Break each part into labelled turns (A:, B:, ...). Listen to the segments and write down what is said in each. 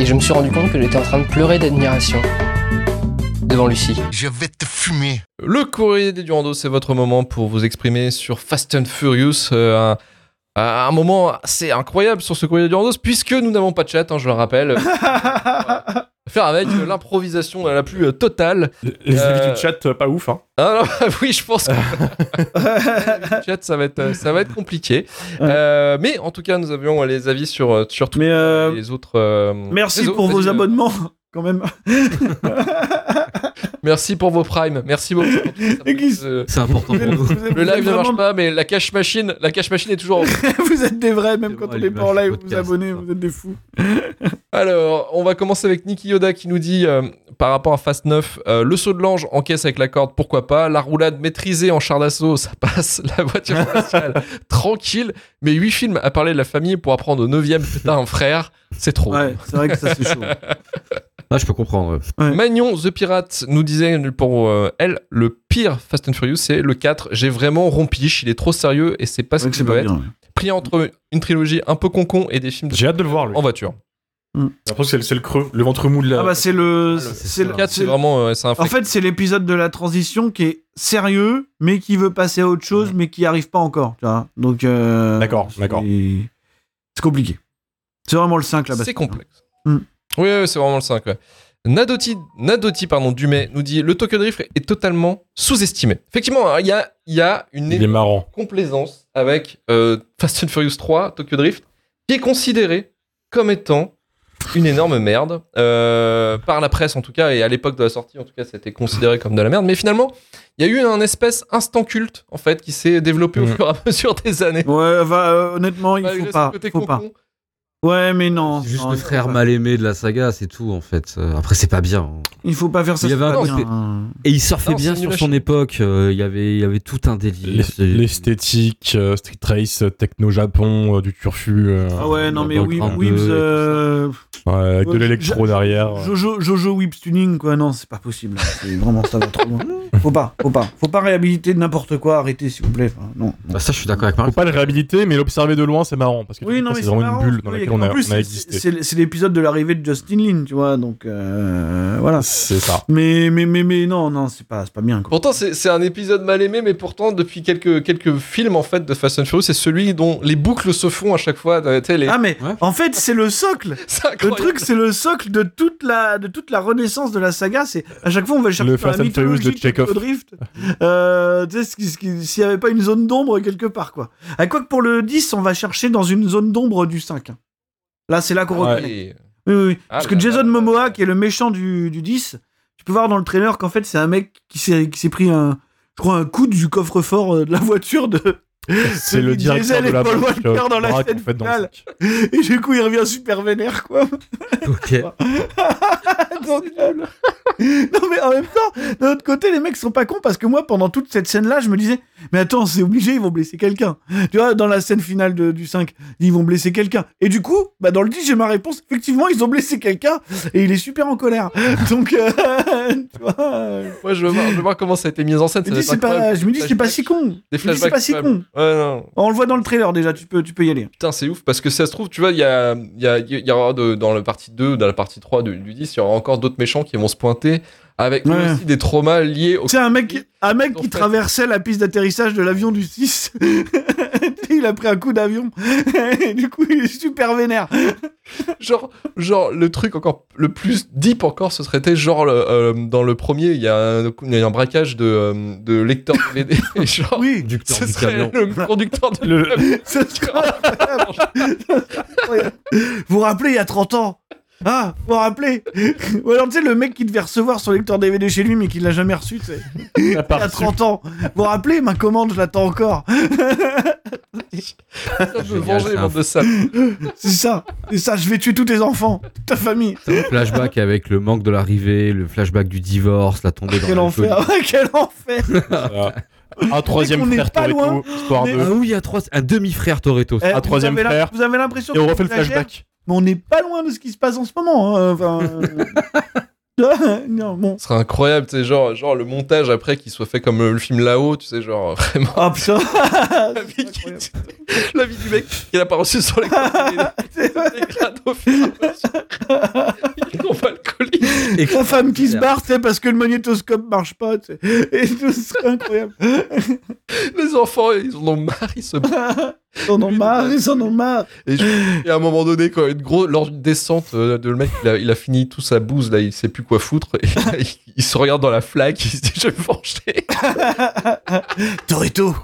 A: Et je me suis rendu compte que j'étais en train de pleurer d'admiration devant Lucie.
B: Je vais te fumer.
C: Le courrier des Durando, c'est votre moment pour vous exprimer sur Fast and Furious. euh, un, un moment assez incroyable sur ce courrier des Durandos, puisque nous n'avons pas de chat, hein, je le rappelle. Faire avec euh, l'improvisation la plus euh, totale.
D: Les
C: Euh,
D: avis du chat, euh, pas ouf. Hein.
C: Ah non, oui, je pense que le chat, ça va être, euh, ça va être compliqué. Euh, mais en tout cas, nous avions euh, les avis sur, euh, sur tous
E: euh,
C: les autres. euh,
E: merci pour vos
C: euh,
E: abonnements, quand même.
C: Merci pour vos primes. Merci beaucoup. Euh,
F: C'est important pour nous.
C: Le live ne marche pas, mais la cache machine, la cache machine est toujours. en
E: vous êtes des vrais, même quand
F: vrai,
E: on n'est pas en live, vous vous abonnez, vous êtes des fous.
C: Alors, on va commencer avec Niki Yoda qui nous dit euh, par rapport à Fast 9, euh, le saut de l'ange en caisse avec la corde, pourquoi pas. La roulade maîtrisée en char d'assaut, ça passe. La voiture spatiale, tranquille. Mais 8 films à parler de la famille pour apprendre au 9ème que t'as un frère, c'est trop.
E: Ouais, c'est vrai que ça c'est chaud.
F: Ah, je peux comprendre. ouais.
E: Ouais.
C: Magnon The Pirate nous disait pour euh, elle, le pire Fast and Furious, c'est le 4. J'ai vraiment rompiche, il est trop sérieux et c'est pas
E: C'est
C: ce
E: que
C: qu'il doit
E: pas
C: être.
E: bien.
C: Pris entre une trilogie un peu concon et des films de
D: J'ai hâte de le voir, lui.
C: en voiture.
D: Que c'est le- creux, le ventre mou de la.
E: Ah bah c'est le,
F: c'est
E: c'est le,
F: ça.
C: 4,
E: c'est
C: vraiment euh, c'est un
E: En fait, c'est l'épisode de la transition qui est sérieux, mais qui veut passer à autre chose, mais qui arrive pas encore. Tu vois Donc, euh,
D: D'accord, d'accord.
E: C'est compliqué. C'est vraiment le 5 là-bas.
C: C'est complexe.
E: Mm.
C: Oui, oui, c'est vraiment le 5. ouais. Nadoti, Nadoti pardon, Dumais nous dit le Tokyo Drift est totalement sous-estimé. Effectivement, hein, il y a, y a une
D: Il est marrant.
C: complaisance avec euh, Fast and Furious 3, Tokyo Drift, qui est considéré comme étant une énorme merde, euh, par la presse en tout cas, et à l'époque de la sortie en tout cas, c'était considéré comme de la merde. Mais finalement, il y a eu un espèce instant culte en fait qui s'est développé au
D: Mhm.
C: fur et à mesure des années.
E: Ouais, va, euh, honnêtement, il
C: Malgré
E: faut
C: ce
E: pas.
C: côté
E: Faut pas. Ouais, mais non.
F: C'est juste
E: non,
F: le
E: faut
F: frère mal aimé de la saga, c'est tout en fait. Euh, Après, c'est pas bien. hein.
E: Il faut pas faire ça.
F: Il y
E: c'est
F: avait
E: pas
F: un
E: bien,
F: côté-
E: hein.
F: Et il surfait
C: Non,
F: bien sur son époque. euh, Il y avait, il y avait tout un délire.
D: L'esthétique, euh, Street Race, Techno-Japon, euh, du turfu. euh,
E: Ah ouais, non, mais
F: ça.
E: euh,
D: ouais, avec de l'électro derrière.
E: Jojo, Jojo Whips Tuning, quoi. Non, c'est pas possible. C'est vraiment, ça va trop loin. Faut pas, faut pas. Faut pas réhabiliter n'importe quoi. Arrêtez, s'il vous plaît. Enfin, non.
F: Bah, ça, je suis d'accord avec
D: Faut
F: Marc.
D: pas le réhabiliter, mais l'observer de loin, c'est marrant. Parce que
E: Oui, non, mais
D: c'est vraiment une bulle dans
E: oui,
D: laquelle on
E: en
D: a,
E: plus,
D: on a
E: c'est-
D: existé.
E: C'est l'épisode de l'arrivée de Justin Lin, tu vois. Donc, euh, voilà.
D: C'est ça.
E: Mais, mais, mais, mais non, non, c'est pas, bien. Quoi.
C: Pourtant, c'est un épisode mal aimé, mais pourtant, depuis quelques, quelques films en fait de Fast and Furious, c'est celui dont les boucles se font à chaque fois. euh, les-
E: Ah, mais
F: Ouais.
E: en fait, c'est le socle. Le truc, c'est le socle de toute la, de toute la renaissance de la saga. C'est à chaque fois, on va chercher
D: Le Fast and Furious de Chekhov.
E: Drift. Euh, tu sais, s'il n'y avait pas une zone d'ombre quelque part, quoi. À quoi que pour le 10, on va chercher dans une zone d'ombre du 5. Là, c'est là qu'on
D: Ouais.
E: reconnaît. Oui, oui, oui.
C: Ah,
E: Parce que Jason
C: là, là,
E: Momoa, qui est le méchant du, du 10, tu peux voir dans le trailer qu'en fait, c'est un mec qui s'est pris un, je crois, un coup du coffre-fort euh, de la voiture de.
D: C'est le directeur de
E: et
D: la
E: Paul Walker
D: euh,
E: dans la scène
D: en fait, dans le
E: finale. Et du coup, il revient super vénère, quoi.
F: Ok.
E: Donc, non mais en même temps, d'un autre côté, les mecs sont pas cons parce que moi, pendant toute cette scène-là, je me disais, mais attends, c'est obligé, ils vont blesser quelqu'un. Tu vois, dans la scène finale de- du 5, ils vont blesser quelqu'un. Et du coup, bah dans le 10, j'ai ma réponse. Effectivement, ils ont blessé quelqu'un et il est super en colère. Donc, euh, tu vois, euh,
C: Moi, je veux, voir, je veux voir comment ça a été mis en scène.
E: je
C: ça
E: me dis, c'est pas,
C: incroyable.
E: je me dis, c'est pas si con.
C: Des
E: Je me dis, c'est pas si con.
C: Incroyables. Ouais, non.
E: On le voit dans le trailer déjà, tu peux, tu peux y aller.
C: Putain, c'est ouf parce que ça se trouve, tu vois, il y a, il y, a, il y aura de- dans la partie 2, dans la partie 3 du, du 10, il y aura encore d'autres méchants qui vont se pointer avec eux
E: Ouais.
C: aussi des traumas liés au.
E: C'est un mec, un mec qui
C: fait-
E: traversait la piste d'atterrissage de l'avion du 6. il a pris un coup d'avion. Et du coup, il est super vénère.
C: Genre, genre, le truc encore le plus deep encore, ce serait été genre le- euh, dans le premier, il y, a un, il y a un braquage de, euh, de lecteur DVD. et genre,
E: Oui,
F: Conducteur
C: ce
F: du
C: serait
F: camion.
C: le conducteur de
D: Le-
E: ça serait incroyable. Vous vous rappelez, il y a 30 ans, Ah, faut rappeler. Ou alors, tu sais, le mec qui devait recevoir son lecteur DVD chez lui, mais qui l'a jamais reçu, tu sais.
D: Il a
E: Il
D: pas
E: y a
D: reçu.
E: 30 ans. Vous vous rappelez, ma commande, je l'attends encore.
C: Ça peut
F: Génial,
C: venger,
F: c'est un
C: bande de sales.
E: C'est ça. C'est ça, je vais tuer tous tes enfants, toute ta famille.
F: Le flashback avec le manque de l'arrivée, le flashback du divorce, la tombée dans
E: Quel enfer. Quel enfer.
D: Voilà. Un troisième frère
E: pas loin.
D: Toretto, histoire
E: Mais-
D: de.
F: Ah oui, trois, un demi-frère Toretto.
E: Eh, vous
D: troisième frère.
E: Vous avez l'impression
D: Et on
E: que
D: refait le flashback.
E: Mais on n'est pas loin de ce qui se passe en ce moment. hein. Enfin. euh, non, bon.
C: Ce serait incroyable, tu sais, genre, genre le montage après qui soit fait comme euh, le film là-haut, tu sais, genre vraiment.
E: Oh putain.
C: La vie, qui- la vie du mec qui n'a pas reçu sur les
E: C'est
C: et
E: La femme qui se barre, tu sais, parce que le magnétoscope marche pas, tu sais. Et tout, ce serait incroyable.
C: Les enfants, ils en ont marre, ils se
E: Ils en ont marre, ils en ont marre.
C: Et, je- et à un moment donné, quand une grosse, lors d'une descente, euh, de le mec, il a, il a fini tout sa bouse, là, il sait plus quoi foutre. Et là, il, il se regarde dans la flaque, il se dit, je vais me venger.
E: Torito,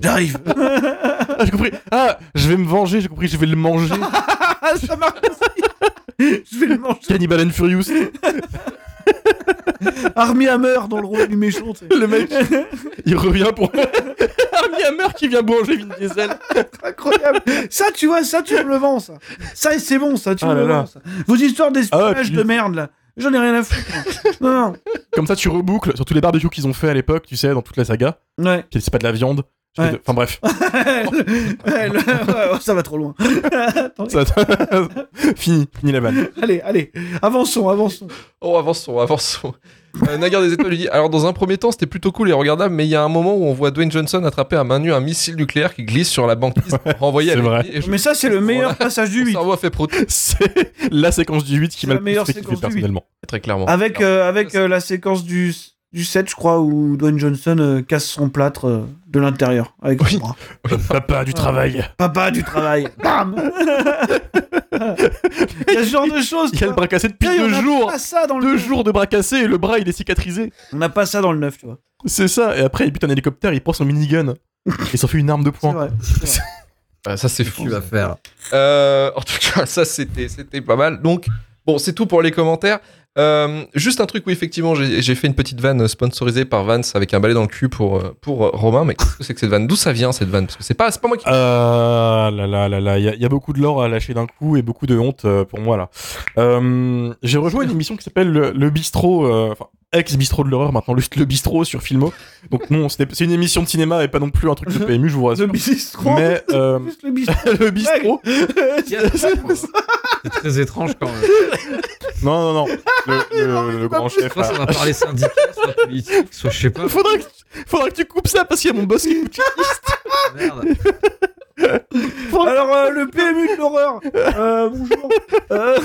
E: j'arrive.
D: Ah, j'ai compris. Ah, je vais me venger, j'ai compris, je vais le manger.
E: Ça marche aussi. Je vais le manger.
D: Cannibal and Furious.
E: Armie Hammer dans le rôle du méchant, tu sais.
D: Le mec, il revient pour. Armie Hammer qui vient manger Vin Diesel.
E: Incroyable. Ça, tu vois, ça, tu me le vends, ça. Ça, c'est bon, ça, tu
D: Ah
E: me
D: là
E: le
D: là.
E: vends, ça. Vos histoires d'espionnage
D: Ah, tu-
E: de merde, là. J'en ai rien à foutre. moi. Non,
D: Comme ça, tu reboucles sur tous les barbecues qu'ils ont fait à l'époque, tu sais, dans toute la saga.
E: non. Ouais.
D: C'est pas de la viande.
E: Ouais.
D: Enfin bref.
E: Ouais, le- ouais, ça va trop loin.
D: Ça- fini, fini la vanne.
E: Allez, allez, avançons, avançons.
C: Oh, avançons, avançons. Euh, Naguère des étoiles lui dit Alors, dans un premier temps, c'était plutôt cool et regardable, mais il y a un moment où on voit Dwayne Johnson attraper à main nue un missile nucléaire qui glisse sur la banquise pour renvoyer à
D: vrai.
C: je-
E: Mais ça, c'est le meilleur
C: Voilà.
E: passage du
C: Mon
E: 8.
C: cerveau a fait pro
D: C'est la séquence du 8 qui m'a le plus fait personnellement.
C: très clairement.
E: Avec, euh, avec euh, la séquence du, du 7, je crois, où Dwayne Johnson euh, casse son plâtre euh, de l'intérieur. Avec
C: Oui.
E: son bras.
D: Papa du travail.
E: Papa du travail. Bam Il y a ce genre de choses.
D: Il y a le bras cassé depuis deux jours.
E: pas ça dans le
D: Deux
E: neuf.
D: jours de bras cassés et le bras il est cicatrisé.
E: On n'a pas ça dans le 9, tu vois.
D: C'est ça. Et après il bute un hélicoptère, il prend son minigun. Il s'en fait une arme de poing.
E: vrai. c'est vrai.
C: euh, ça, c'est fou.
F: tu vas faire
C: Euh, en tout cas, ça c'était c'était pas mal. Donc bon, c'est tout pour les commentaires. Euh, juste un truc où effectivement j'ai fait une petite vanne sponsorisée par Vance avec un balai dans le cul pour euh, pour euh, Romain. Mais qu'est-ce que c'est que cette vanne? D'où ça vient cette vanne? Parce que c'est pas pas moi qui.
D: Euh, là là là là, il y, y a beaucoup de l'or à lâcher d'un coup et beaucoup de honte pour moi là. Euh, J'ai rejoint une émission qui s'appelle le, le bistrot, ex bistrot de l'horreur maintenant, le, le bistrot sur Filmo. Donc non, c'est une émission de cinéma et pas non plus un truc de PMU, je vous
E: Le
D: rassure.
E: bistrot.
D: Mais euh,
E: Juste le bistrot.
D: le bistrot,
F: C'est très étrange quand même.
D: non non non, le, le- le grand chef.
F: Soit ça va parler syndicat, soit politique, soit je sais pas.
D: Faudra que, faudra que tu coupes ça parce qu'il y a mon boss qui écoute.
F: Merde.
E: Alors, euh, le PMU de l'horreur. Euh, bonjour. Euh,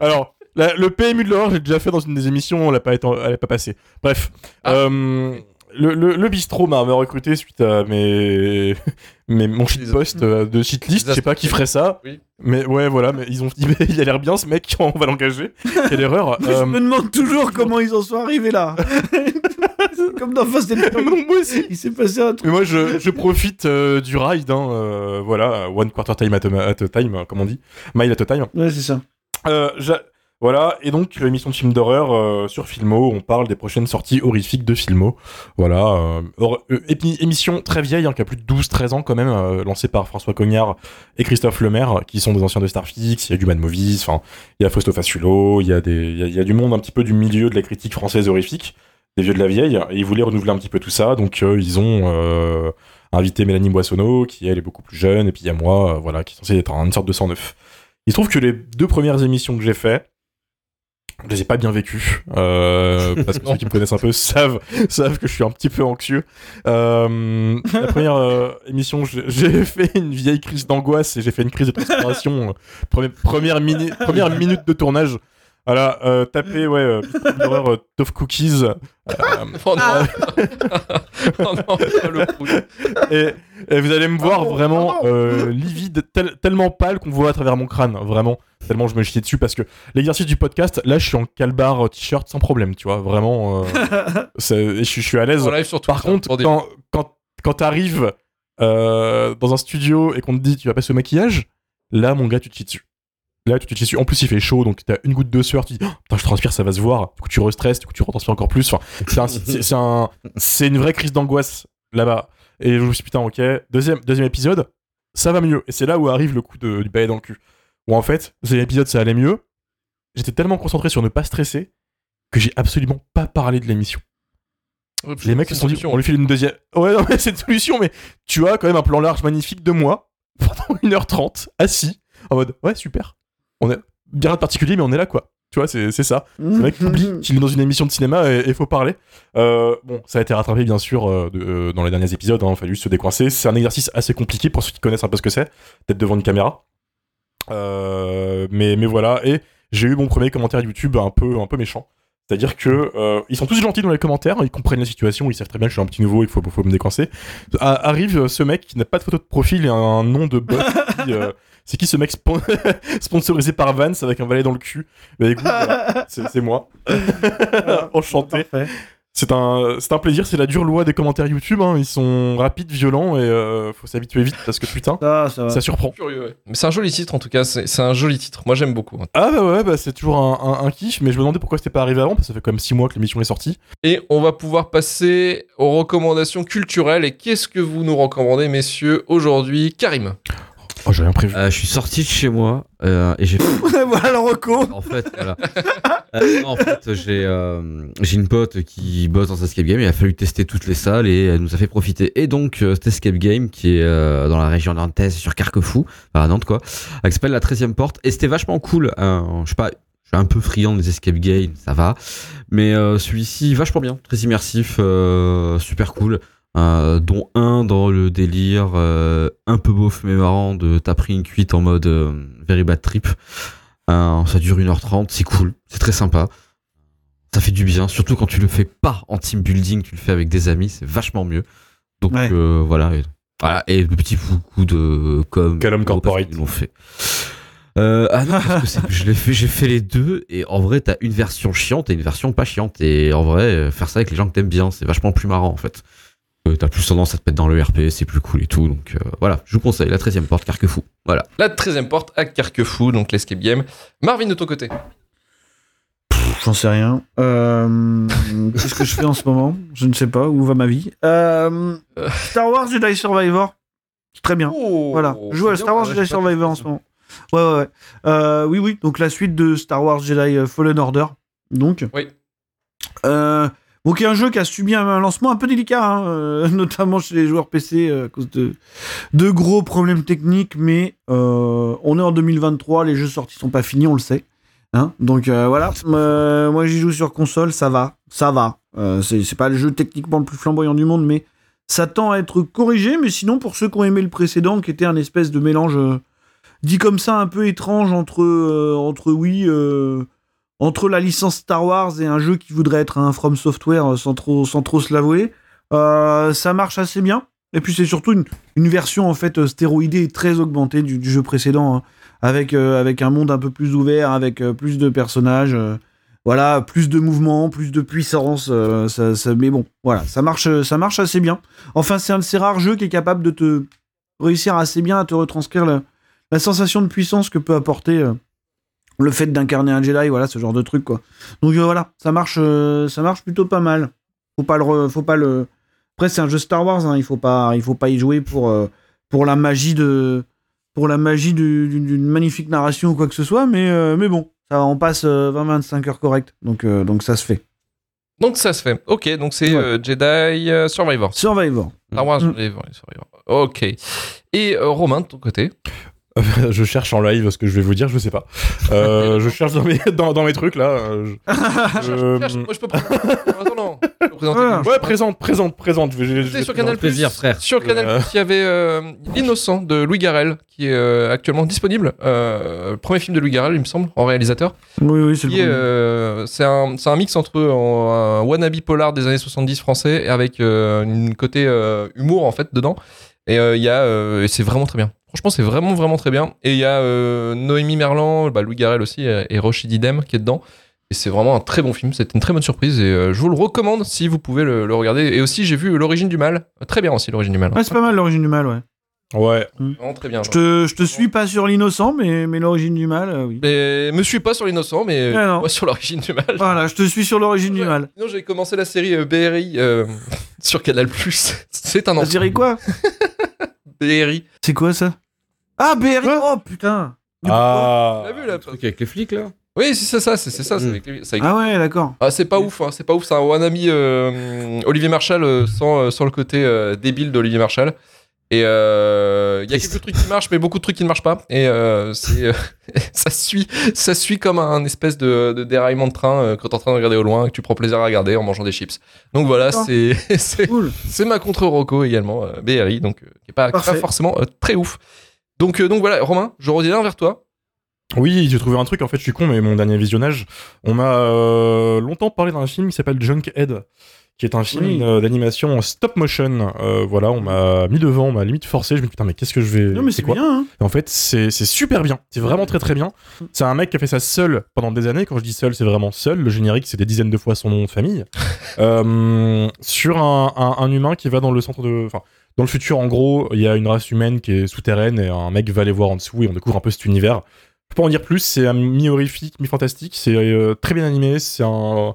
D: Alors, la- le PMU de l'horreur, j'ai déjà fait dans une des émissions, elle n'a pas, été- elle pas. Bref,
C: Ah.
D: euh, le, le, le bistrot m'a recruté suite à mes, mes mon shitpost euh, de shitlist. Je sais pas qui ferait ça,
C: Oui.
D: mais ouais, voilà, mais ils ont dit, mais il a l'air bien ce mec, on va l'engager. Quelle erreur.
E: Je
D: Euh,
E: me demande toujours comment ils en sont arrivés là. Comme dans Fast and Furious.
D: moi aussi.
E: Il s'est passé un truc.
D: Mais moi, je, je profite euh, du ride, hein, euh, voilà, one quarter time at a, at a time, comme on dit, mile at a time.
E: Ouais, c'est ça.
D: Euh, voilà, et donc l'émission de film d'horreur euh, sur Filmo, on parle des prochaines sorties horrifiques de Filmo. Voilà, euh, hor- euh, émission très vieille, hein, qui a plus de 12-13 ans quand même, euh, lancée par François Cognard et Christophe Lemaire, qui sont des anciens de Starfix, il y a du Mad Movies, enfin, il y a Fausto Faciulo, il y, a des- il y, a, du monde un petit peu du milieu de la critique française horrifique, des vieux de la vieille, et ils voulaient renouveler un petit peu tout ça, donc euh, ils ont euh, invité Mélanie Boissonneau, qui elle est beaucoup plus jeune, et puis il y a moi, euh, voilà, qui est censé être une sorte de 109. Il se trouve que les deux premières émissions que j'ai fait, je les ai pas bien vécues, euh, parce que ceux qui me connaissent un peu savent, savent que je suis un petit peu anxieux. Euh, la première euh, émission, j'ai- j'ai fait une vieille crise d'angoisse et j'ai fait une crise de transpiration. euh, première, première, mini- première minute de tournage. Voilà, euh, tapez, ouais, euh, l'horreur euh, Tough Cookies. euh,
C: Oh non, oh non pas le coup.
D: et, et vous allez me voir
E: Pardon,
D: vraiment
E: pardon.
D: euh, livide, tel- tellement pâle qu'on voit à travers mon crâne, vraiment. Tellement je me chie dessus parce que l'exercice du podcast, là, je suis en calbar t-shirt sans problème, tu vois, vraiment. euh, je, suis- je suis à l'aise. Par contre, quand, quand, quand t'arrives euh, dans un studio et qu'on te dit tu vas passer au maquillage, là, mon gars, tu te chies dessus. Là, tu te dessus. En plus, il fait chaud, donc t'as une goutte de sueur, tu dis, oh, putain, je transpire, ça va se voir. Du coup, tu restresses, du coup, tu retranspires encore plus. Enfin, c'est un- c'est un, c'est une vraie crise d'angoisse là-bas. Et je me suis dit, putain, ok. Deuxième, deuxième épisode, ça va mieux. Et c'est là où arrive le coup de, du balai dans le cul. Où en fait, deuxième épisode, ça allait mieux. J'étais tellement concentré sur ne pas stresser que j'ai absolument pas parlé de l'émission. Les mecs se sont dit, on lui file une deuxième. Ouais, non, mais c'est une solution, mais tu as quand même un plan large magnifique de moi pendant 1h30 assis en mode, ouais, super. On est bien rien de particulier, mais on est là, quoi. Tu vois, c'est c'est ça. Le mec oublie qu'il est dans une émission de cinéma et il faut parler. Euh, bon, ça a été rattrapé bien sûr euh, de- euh, dans les derniers épisodes, hein, il a fallu se décoincer. C'est un exercice assez compliqué pour ceux qui connaissent un peu ce que c'est, d'être devant une caméra. Mais, mais voilà, et j'ai eu mon premier commentaire YouTube un peu, un peu méchant. C'est-à-dire que euh, ils sont tous gentils dans les commentaires, ils comprennent la situation, ils savent très bien que je suis un petit nouveau et qu'il faut, faut me décoincer. A- arrive ce mec qui n'a pas de photo de profil et un nom de bot. euh, c'est qui ce mec spon- sponsorisé par Vance avec un valet dans le cul Bah écoute, voilà, c'est c'est moi. Enchanté.
E: Parfait.
D: C'est un, c'est un plaisir, c'est la dure loi des commentaires YouTube. hein. Ils sont rapides, violents et euh, faut s'habituer vite parce que putain,
E: Ça, ça
D: surprend.
C: Curieux, ouais. Mais c'est un joli titre en tout cas, c'est un joli titre. Moi j'aime beaucoup. hein.
D: Ah bah ouais, bah c'est toujours un, un, un kiff, mais je me demandais pourquoi c'était pas arrivé avant, parce que ça fait quand même 6 mois que l'émission est sortie.
C: Et on va pouvoir passer aux recommandations culturelles. Et qu'est-ce que vous nous recommandez, messieurs, aujourd'hui Karim?
D: Oh, j'ai rien prévu.
F: Euh, je suis sorti de chez moi euh, et j'ai
E: voilà le reco.
F: En fait, voilà. Euh, en fait, j'ai euh, j'ai une pote qui bosse dans Escape Game. Il a fallu tester toutes les salles et elle nous a fait profiter. Et donc, euh, cet Escape Game qui est euh, dans la région nantaise sur Carquefou, enfin à Nantes quoi, qui s'appelle la 13e porte. Et c'était vachement cool. hein. je sais pas, je suis un peu friand des Escape Games, ça va. Mais euh, celui-ci, vachement bien, très immersif, euh, super cool. Euh, dont un dans le délire euh, un peu beauf mais marrant de t'as pris une cuite en mode euh, very bad trip. Euh, ça dure 1h30, c'est cool, c'est très sympa. Ça fait du bien, surtout quand tu le fais pas en team building, tu le fais avec des amis, c'est vachement mieux. Donc
E: Ouais.
F: euh, voilà, et, voilà, et le petit coup de com.
D: Calum Corporate.
F: Ils l'ont fait. Euh, ah non, parce que c'est- je l'ai fait, j'ai fait les deux, et en vrai, t'as une version chiante et une version pas chiante. Et en vrai, faire ça avec les gens que t'aimes bien, c'est vachement plus marrant en fait. Euh, t'as plus tendance à te mettre dans le RP, c'est plus cool et tout. Donc euh, voilà, je vous conseille la 13 e porte Carquefou. Voilà.
C: La 13e porte à Carquefou, donc l'escape game. Marvin, de ton côté.
E: J'en sais rien. Euh, Qu'est-ce que je fais en ce moment? Je ne sais pas. Où va ma vie? Euh, Star Wars Jedi Survivor. C'est très bien.
C: Oh,
E: Voilà. Je joue à Star Wars Jedi Survivor en ce moment. Ouais, ouais, ouais. Euh, oui, oui. Donc la suite de Star Wars Jedi Fallen Order. Donc.
C: Oui.
E: Euh, donc il y a un jeu qui a subi un lancement un peu délicat, hein, euh, notamment chez les joueurs PC euh, à cause de, de gros problèmes techniques, mais euh, on est en 2023, les jeux sortis sont pas finis, on le sait. Hein donc euh, voilà, Euh, moi j'y joue sur console, ça va, ça va. Euh, c'est pas le jeu techniquement le plus flamboyant du monde, mais ça tend à être corrigé. Mais sinon, pour ceux qui ont aimé le précédent, qui était un espèce de mélange dit comme ça un peu étrange entre, entre oui, entre la licence Star Wars et un jeu qui voudrait être un From Software euh, sans trop, sans trop se l'avouer, euh, ça marche assez bien. Et puis c'est surtout une, version en fait euh, stéroïdée et très augmentée du, jeu précédent, hein, avec, avec un monde un peu plus ouvert, avec plus de personnages, voilà, plus de mouvements, plus de puissance. mais bon, voilà, ça marche, ça marche assez bien. Enfin, c'est un de ces rares jeux qui est capable de te réussir assez bien à te retranscrire la, sensation de puissance que peut apporter le fait d'incarner un Jedi, voilà, ce genre de truc, quoi. Donc euh, voilà, ça marche, euh, ça marche plutôt pas mal. Faut pas le, re- faut pas le. Après, c'est un jeu Star Wars, hein, il faut pas, il faut pas y jouer pour euh, pour la magie de, pour la magie du- d'une magnifique narration ou quoi que ce soit, mais mais bon, ça, on passe 20-25 heures correctes, donc donc ça se fait.
C: Donc ça se fait. Ok, donc c'est
E: Ouais.
C: Jedi Survivor.
E: Survivor.
C: Star Wars
E: Mm.
C: Survivor. Ok. Et Romain, de ton côté?
D: je cherche en live ce que je vais vous dire, je sais pas. Euh, je cherche dans mes, dans, dans mes trucs là. euh, je- je-
C: Cherche, moi je peux prendre. Attends, non. Je peux présenter quelque
D: Ouais, présente, présente, présente. Je
C: sur Canal
F: plaisir, frère.
C: Sur Canal
D: Euh.
C: il y avait euh, L'innocent de Louis Garrel qui est euh, actuellement disponible. Euh, le premier film de Louis Garrel, il me semble, en réalisateur.
E: Oui, oui, c'est le
C: euh, c'est un, mix entre un, un wannabe polar des années 70 français et avec euh, une côté euh, humour en fait dedans. Et euh, il y a, euh, c'est vraiment très bien. Franchement, c'est vraiment vraiment très bien. Et il y a euh, Noémie Merlan, bah, Louis Garrel aussi et, et Rochid Idem qui est dedans. Et c'est vraiment un très bon film. C'était une très bonne surprise et euh, je vous le recommande si vous pouvez le, le regarder. Et aussi, j'ai vu l'origine du mal. Très bien aussi l'origine du mal.
E: Ouais, c'est pas mal l'origine du mal, ouais.
D: Ouais.
C: Vraiment très bien.
E: Je te, je te suis pas sur l'innocent, mais, mais l'origine du mal, euh, oui.
C: Mais me suis pas sur l'innocent, mais
E: Ah
C: moi sur l'origine du mal.
E: Voilà, je te suis sur l'origine du mal.
C: Sinon, j'ai commencé la série euh, BRI euh, sur Canal+. C'est un
E: La
C: ancien
E: série quoi?
C: BRI.
E: C'est quoi ça? Ah, BRI Oh putain
D: Ah.
C: T'as vu là
F: truc avec les flics là?
C: Oui, si, c'est ça, c'est c'est ça. c'est
F: Mm.
C: avec les- c'est avec-
E: Ah ouais, d'accord.
C: Ah, c'est pas ouf, hein, c'est pas ouf. C'est un one ami euh, Olivier Marshall euh, sans, euh, sans le côté euh, débile d'Olivier Marshall. Et euh, il y a quelques trucs qui marchent, mais beaucoup de trucs qui ne marchent pas. Et euh, c'est, euh, ça suit, ça suit comme un espèce de, de déraillement de train euh, quand t'es en train de regarder au loin et que tu prends plaisir à regarder en mangeant des chips. Donc voilà, c'est, c'est,
E: Cool.
C: c'est ma contre Rocco également, euh, BRI, donc euh, qui est pas, forcément euh, très ouf. Donc, euh, donc voilà, Romain, je reviens vers toi.
D: Oui, j'ai trouvé un truc, en fait, je suis con, mais mon dernier visionnage, on m'a euh, longtemps parlé d'un film qui s'appelle Junkhead, qui est un film
E: Oui.
D: euh, d'animation en stop motion. Euh, voilà, on m'a mis devant, on m'a limite forcé, je me dis putain, mais qu'est-ce que je vais...
E: Non, mais c'est
D: quoi
E: bien, hein.
D: Et en fait, c'est super bien. C'est vraiment très très bien. C'est un mec qui a fait ça seul pendant des années. Quand je dis seul, c'est vraiment seul. Le générique, c'est des dizaines de fois son nom de famille. Euh, sur un, un- un humain qui va dans le centre de. Enfin, dans le futur, en gros, il y a une race humaine qui est souterraine et un mec va aller voir en dessous et on découvre un peu cet univers. Je peux pas en dire plus. C'est mi-horrifique, mi-fantastique. C'est euh, très bien animé. C'est un.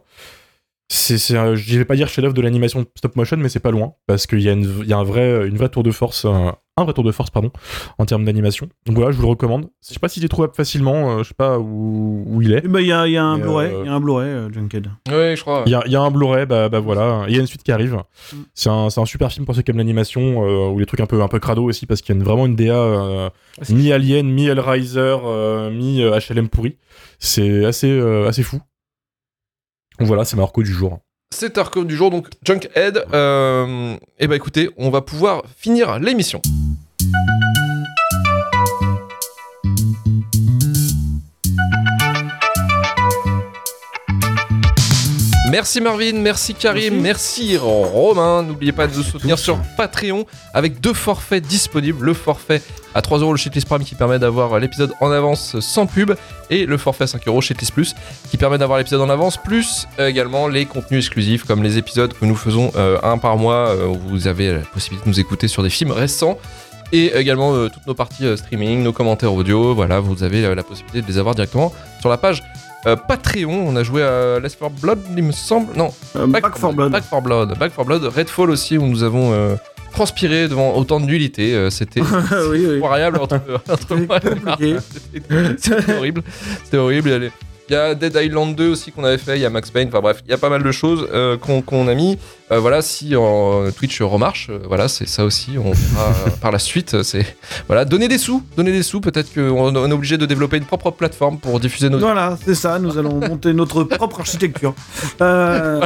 D: C'est, c'est un- je vais pas dire chef-d'œuvre de l'animation stop motion, mais c'est pas loin parce qu'il y a, une, il y a un vrai, une vraie tour de force, un, un vrai tour de force, pardon, en termes d'animation. Donc voilà, je vous le recommande. Je sais pas s'il est trouvable facilement, euh, je sais pas où, où il est.
E: Ben, il y a, il y a un Blu-ray,
D: euh,
E: il y a un Blu-ray, euh, Junkhead.
C: Oui, je crois.
D: Il y a, il y a un Blu-ray, bah, bah voilà, il y a une suite qui arrive.
E: Mm.
D: C'est un, c'est un super film pour ceux qui aiment l'animation, euh, ou les trucs un peu, un peu crado aussi, parce qu'il y a une- vraiment une DA euh,
C: c'est-
D: mi-Alien, mi-Hellraiser, euh, mi-HLM pourri. C'est assez, euh, assez fou. Donc voilà, c'est ma reco du jour.
C: C'est Arco du jour, donc Junkhead. Euh, et bah écoutez, on va pouvoir finir l'émission. Merci Marvin, merci Karim, merci, Romain. N'oubliez pas de nous soutenir sur Patreon avec deux forfaits disponibles. Le forfait à 3 euros le Shitlist Prime qui permet d'avoir l'épisode en avance sans pub et le forfait à 5 euros Shitlist Plus qui permet d'avoir l'épisode en avance, plus euh, également les contenus exclusifs comme les épisodes que nous faisons euh, un par mois, euh, où vous avez la possibilité de nous écouter sur des films récents. Et également euh, toutes nos parties streaming, nos commentaires audio, voilà, vous avez la possibilité de les avoir directement sur la page euh, Patreon. On a joué à Left 4 Blood, il me semble. Non,
E: Euh, Back, for Blood.
C: Back 4 Blood. Back 4 Blood. Redfall aussi, où nous avons euh, transpiré devant autant de nullité. C'était
E: oui, oui.
C: incroyable entre, entre moi. C'était- horrible. C'était horrible. Il y a Dead Island 2 aussi qu'on avait fait, il y a Max Payne, enfin bref, il y a pas mal de choses qu'on qu'on a mis. Euh, voilà, si en Twitch remarche, euh, voilà, c'est ça aussi, on fera euh, par la suite. C'est voilà, donner des sous, donner des sous. Peut-être qu'on on est obligé de développer une propre plateforme pour diffuser nos.
E: Voilà, c'est ça, nous allons monter notre propre architecture. Euh,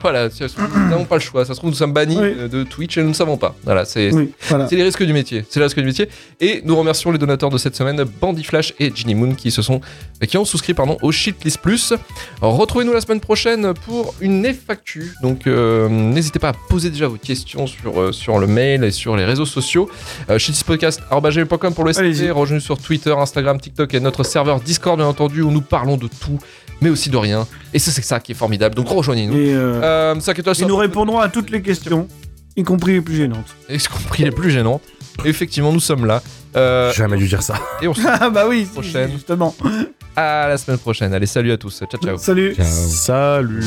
C: voilà, si- nous n'avons pas le choix. Ça se trouve, nous sommes bannis
E: Oui.
C: de Twitch et nous ne savons pas. Voilà, c'est
E: oui, voilà.
C: Les risques du métier. C'est les risques du métier. Et nous remercions les donateurs de cette semaine, Bandy Flash et Ginny Moon, qui se sont, qui ont souscrit pardon au Shitlist Plus. Retrouvez-nous la semaine prochaine pour une FAQ. Donc euh, n'hésitez pas à poser déjà vos questions sur, euh, sur le mail et sur les réseaux sociaux. Euh, shitlistpodcast.com pour le. ST. Rejoignez sur Twitter, Instagram, TikTok et notre serveur Discord, bien entendu, où nous parlons de tout, mais aussi de rien. Et ça, c'est ça qui est formidable. Donc rejoignez-nous.
E: Et, euh,
C: Euh, 5 étoiles
E: et
C: sur
E: nous répondrons à toutes les questions, y compris les plus gênantes.
C: y compris les plus gênantes. Et effectivement, nous sommes là. Euh,
D: Jamais dû dire ça.
C: et on se
E: Ah bah oui,
C: Prochaine.
E: justement.
C: à la semaine prochaine. Allez, salut à tous. Ciao, ciao.
E: Salut.
F: Ciao.
D: Salut.